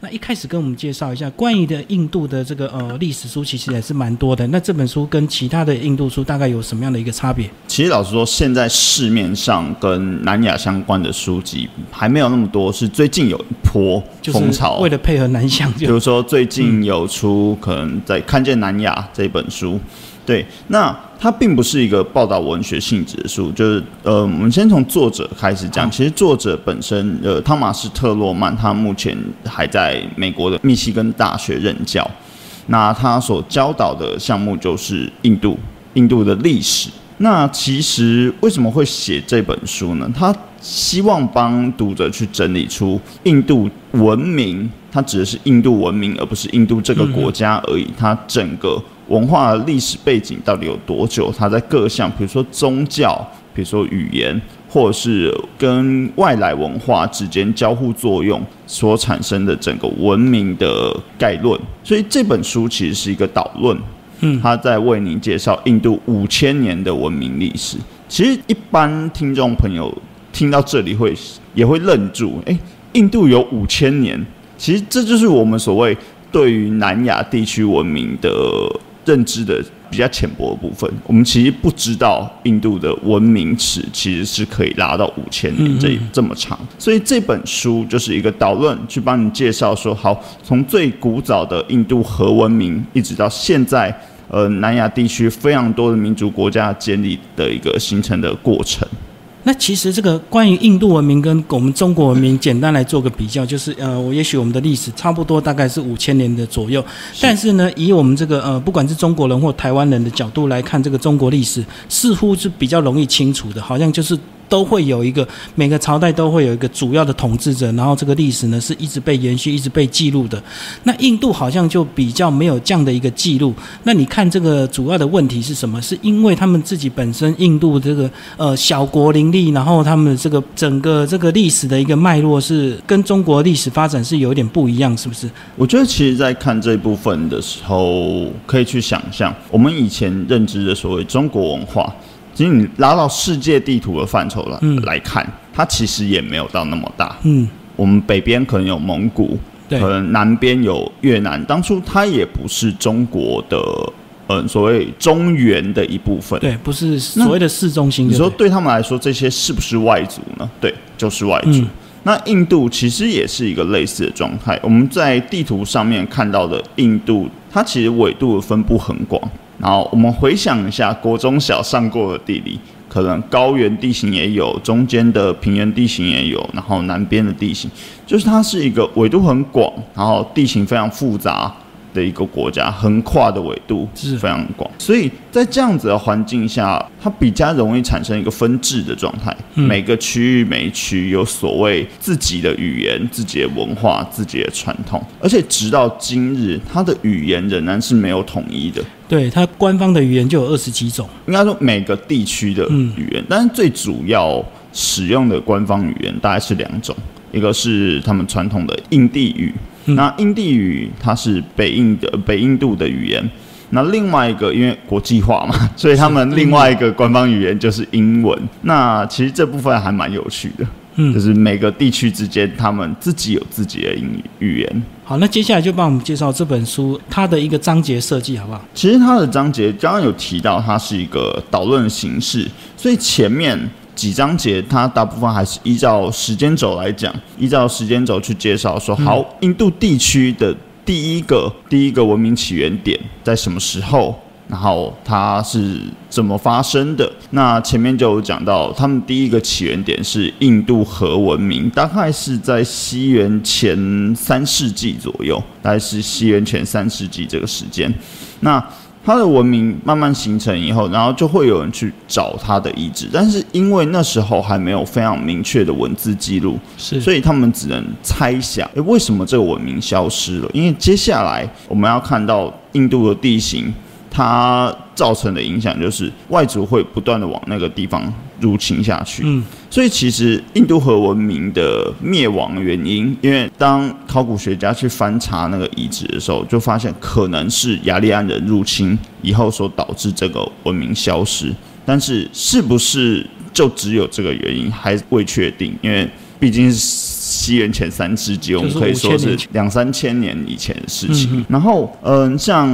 那一开始跟我们介绍一下关于的印度的这个呃历史书，其实也是蛮多的。那这本书跟其他的印度书大概有什么样的一个差别？其实老实说，现在市面上跟南亚相关的书籍还没有那么多，是最近有一波风潮，为了配合南向，比如说最近有出可能在看见南亚这本书。对，那它并不是一个报道文学性质的书，就是呃，我们先从作者开始讲。其实作者本身，呃，汤马斯特洛曼，他目前还在美国的密西根大学任教。那他所教导的项目就是印度，印度的历史。那其实为什么会写这本书呢？他希望帮读者去整理出印度文明，它指的是印度文明，而不是印度这个国家而已。它整个。文化历史背景到底有多久？它在各项，比如说宗教，比如说语言，或者是跟外来文化之间交互作用所产生的整个文明的概论。所以这本书其实是一个导论，嗯，他在为您介绍印度五千年的文明历史。其实一般听众朋友听到这里会也会愣住，诶，印度有五千年，其实这就是我们所谓对于南亚地区文明的。认知的比较浅薄的部分，我们其实不知道印度的文明史其实是可以拉到五千年这这么长，所以这本书就是一个导论，去帮你介绍说，好，从最古早的印度河文明，一直到现在，呃，南亚地区非常多的民族国家建立的一个形成的过程。那其实这个关于印度文明跟我们中国文明，简单来做个比较，就是呃，我也许我们的历史差不多大概是五千年的左右，但是呢，以我们这个呃，不管是中国人或台湾人的角度来看，这个中国历史似乎是比较容易清楚的，好像就是。都会有一个每个朝代都会有一个主要的统治者，然后这个历史呢是一直被延续、一直被记录的。那印度好像就比较没有这样的一个记录。那你看这个主要的问题是什么？是因为他们自己本身印度这个呃小国林立，然后他们这个整个这个历史的一个脉络是跟中国历史发展是有点不一样，是不是？我觉得其实，在看这部分的时候，可以去想象我们以前认知的所谓中国文化。其实你拉到世界地图的范畴了来看，它其实也没有到那么大。嗯，我们北边可能有蒙古，可能南边有越南。当初它也不是中国的，嗯，所谓中原的一部分。对，不是所谓的市中心。你说对他们来说，这些是不是外族呢？对，就是外族。那印度其实也是一个类似的状态。我们在地图上面看到的印度，它其实纬度的分布很广。然后我们回想一下，国中小上过的地理，可能高原地形也有，中间的平原地形也有，然后南边的地形，就是它是一个纬度很广，然后地形非常复杂。的一个国家，横跨的纬度是非常广，所以在这样子的环境下，它比较容易产生一个分治的状态。每个区域每一区有所谓自己的语言、自己的文化、自己的传统，而且直到今日，它的语言仍然是没有统一的。对，它官方的语言就有二十几种，应该说每个地区的语言，但是最主要使用的官方语言大概是两种，一个是他们传统的印地语。那印地语它是北印的北印度的语言，那另外一个因为国际化嘛，所以他们另外一个官方语言就是英文。那其实这部分还蛮有趣的，嗯，就是每个地区之间他们自己有自己的英语语言。好，那接下来就帮我们介绍这本书它的一个章节设计好不好？其实它的章节刚刚有提到，它是一个导论形式，所以前面。几章节，它大部分还是依照时间轴来讲，依照时间轴去介绍说，好，印度地区的第一个第一个文明起源点在什么时候，然后它是怎么发生的？那前面就有讲到，他们第一个起源点是印度河文明，大概是在西元前三世纪左右，大概是西元前三世纪这个时间。那它的文明慢慢形成以后，然后就会有人去找它的遗址，但是因为那时候还没有非常明确的文字记录，是，所以他们只能猜想，诶，为什么这个文明消失了？因为接下来我们要看到印度的地形。它造成的影响就是外族会不断的往那个地方入侵下去，嗯，所以其实印度河文明的灭亡原因，因为当考古学家去翻查那个遗址的时候，就发现可能是雅利安人入侵以后所导致这个文明消失，但是是不是就只有这个原因还未确定，因为毕竟是。西元前三世纪，我们可以说是前。两三千年以前的事情。嗯然后，嗯、像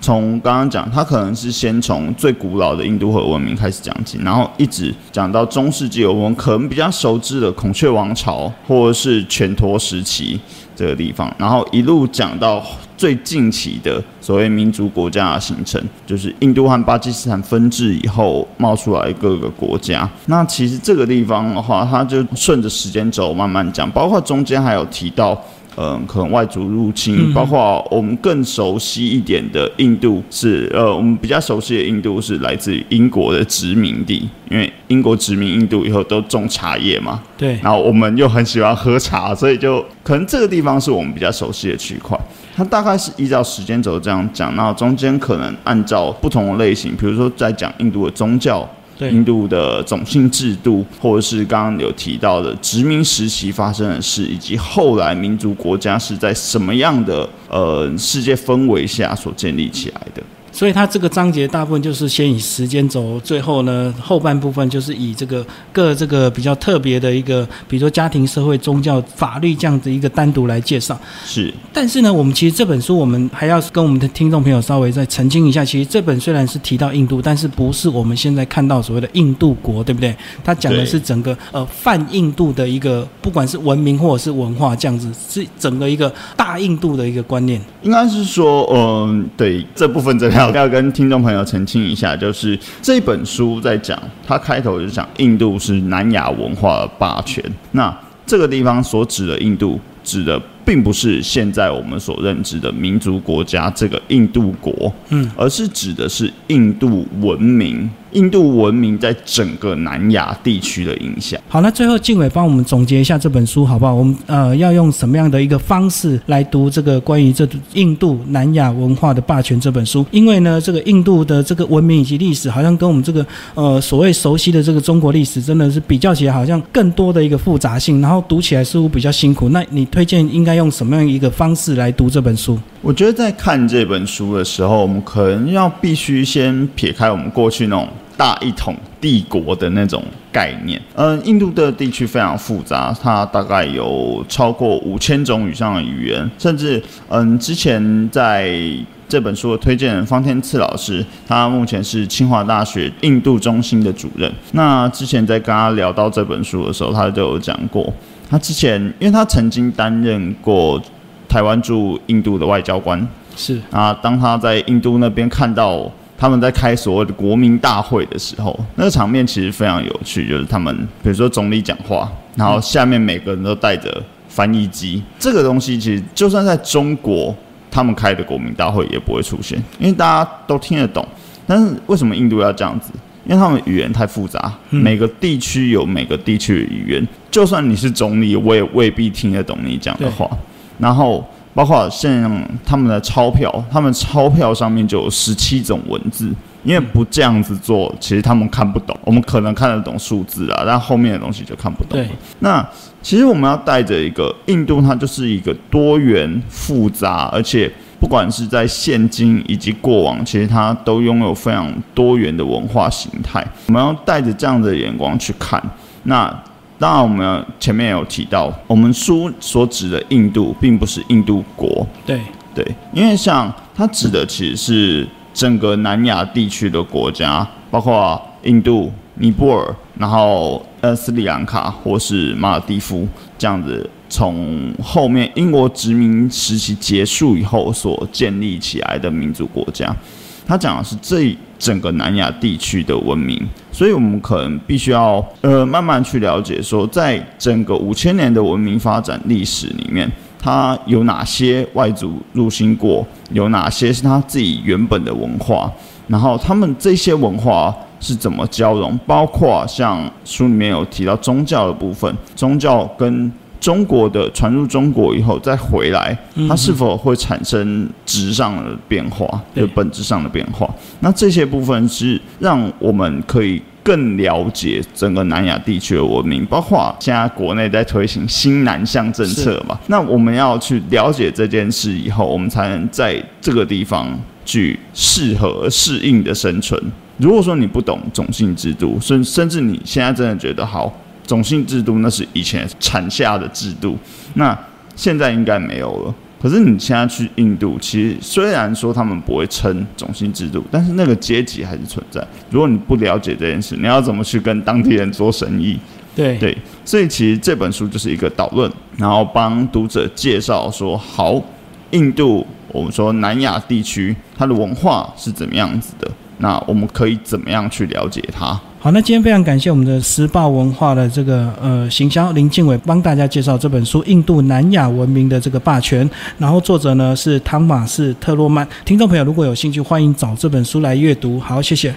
从刚刚讲，它可能是先从最古老的印度河文明开始讲起，然后一直讲到中世纪，我们可能比较熟知的孔雀王朝或者是全陀时期这个地方，然后一路讲到最近期的所谓民族国家的形成，就是印度和巴基斯坦分治以后冒出来各个国家。那其实这个地方的话，它就顺着时间轴慢慢讲，包括中间还有提到。嗯，可能外族入侵，包括我们更熟悉一点的印度是，呃，我们比较熟悉的印度是来自于英国的殖民地，因为英国殖民印度以后都种茶叶嘛，对，然后我们又很喜欢喝茶，所以就可能这个地方是我们比较熟悉的区块。它大概是依照时间轴这样讲，那中间可能按照不同的类型，比如说在讲印度的宗教。印度的种姓制度，或者是刚刚有提到的殖民时期发生的事，以及后来民族国家是在什么样的呃世界氛围下所建立起来的。所以它这个章节大部分就是先以时间轴，最后呢后半部分就是以这个各这个比较特别的一个，比如说家庭、社会、宗教、法律这样子一个单独来介绍。是但是呢，我们其实这本书我们还要跟我们的听众朋友稍微再澄清一下，其实这本虽然是提到印度，但是不是我们现在看到所谓的印度国，对不对？它讲的是整个呃泛印度的一个，不管是文明或者是文化这样子，是整个一个大印度的一个观念。应该是说，嗯，对这部分真的要要跟听众朋友澄清一下，就是这本书在讲，它开头就讲印度是南亚文化的霸权。那这个地方所指的印度，指的并不是现在我们所认知的民族国家这个印度国，嗯，而是指的是印度文明，印度文明在整个南亚地区的影响。好，那最后静伟帮我们总结一下这本书好不好？我们呃要用什么样的一个方式来读这个关于这印度南亚文化的霸权这本书？因为呢，这个印度的这个文明以及历史，好像跟我们这个呃所谓熟悉的这个中国历史，真的是比较起来，好像更多的一个复杂性，然后读起来似乎比较辛苦。那你推荐应该用什么样一个方式来读这本书？我觉得在看这本书的时候，我们可能要必须先撇开我们过去那种大一统帝国的那种概念。嗯，印度的地区非常复杂，它大概有超过五千种以上的语言，甚至嗯，之前在这本书的推荐人方天赐老师，他目前是清华大学印度中心的主任。那之前在跟他聊到这本书的时候，他就有讲过，他之前因为他曾经担任过台湾驻印度的外交官是啊，当他在印度那边看到他们在开所谓的国民大会的时候，那个场面其实非常有趣，就是他们比如说总理讲话，然后下面每个人都带着翻译机，这个东西其实就算在中国。他们开的国民大会也不会出现，因为大家都听得懂。但是为什么印度要这样子？因为他们语言太复杂，每个地区有每个地区的语言，就算你是总理，我也未必听得懂你讲的话。然后包括像他们的钞票，他们钞票上面就有十七种文字，因为不这样子做，其实他们看不懂。我们可能看得懂数字啊，但后面的东西就看不懂。对，那其实我们要带着一个印度，它就是一个多元复杂，而且不管是在现今以及过往，其实它都拥有非常多元的文化形态。我们要带着这样的眼光去看。那当然，我们前面有提到，我们书所指的印度，并不是印度国，对对，因为像它指的其实是整个南亚地区的国家，包括印度、尼泊尔，然后呃斯里兰卡或是马尔蒂夫这样子，从后面英国殖民时期结束以后所建立起来的民族国家。他讲的是这整个南亚地区的文明，所以我们可能必须要呃慢慢去了解，说在整个五千年的文明发展历史里面，它有哪些外族入侵过，有哪些是他自己原本的文化，然后他们这些文化是怎么交融，包括像书里面有提到宗教的部分，宗教跟中国的传入中国以后再回来，它是否会产生质上的变化，对就本质上的变化？那这些部分是让我们可以更了解整个南亚地区的文明，包括现在国内在推行新南向政策嘛。那我们要去了解这件事以后，我们才能在这个地方去适合适应的生存。如果说你不懂种姓制度，甚甚至你现在真的觉得好。种姓制度那是以前产下的制度，那现在应该没有了。可是你现在去印度，其实虽然说他们不会称种姓制度，但是那个阶级还是存在。如果你不了解这件事，你要怎么去跟当地人做生意？对对，所以其实这本书就是一个导论，然后帮读者介绍说，好，印度我们说南亚地区它的文化是怎么样子的，那我们可以怎么样去了解它？好，那今天非常感谢我们的时报文化的这个呃行销林敬伟帮大家介绍这本书《印度南亚文明的这个霸权》，然后作者呢是汤马士特洛曼。听众朋友如果有兴趣，欢迎找这本书来阅读。好，谢谢。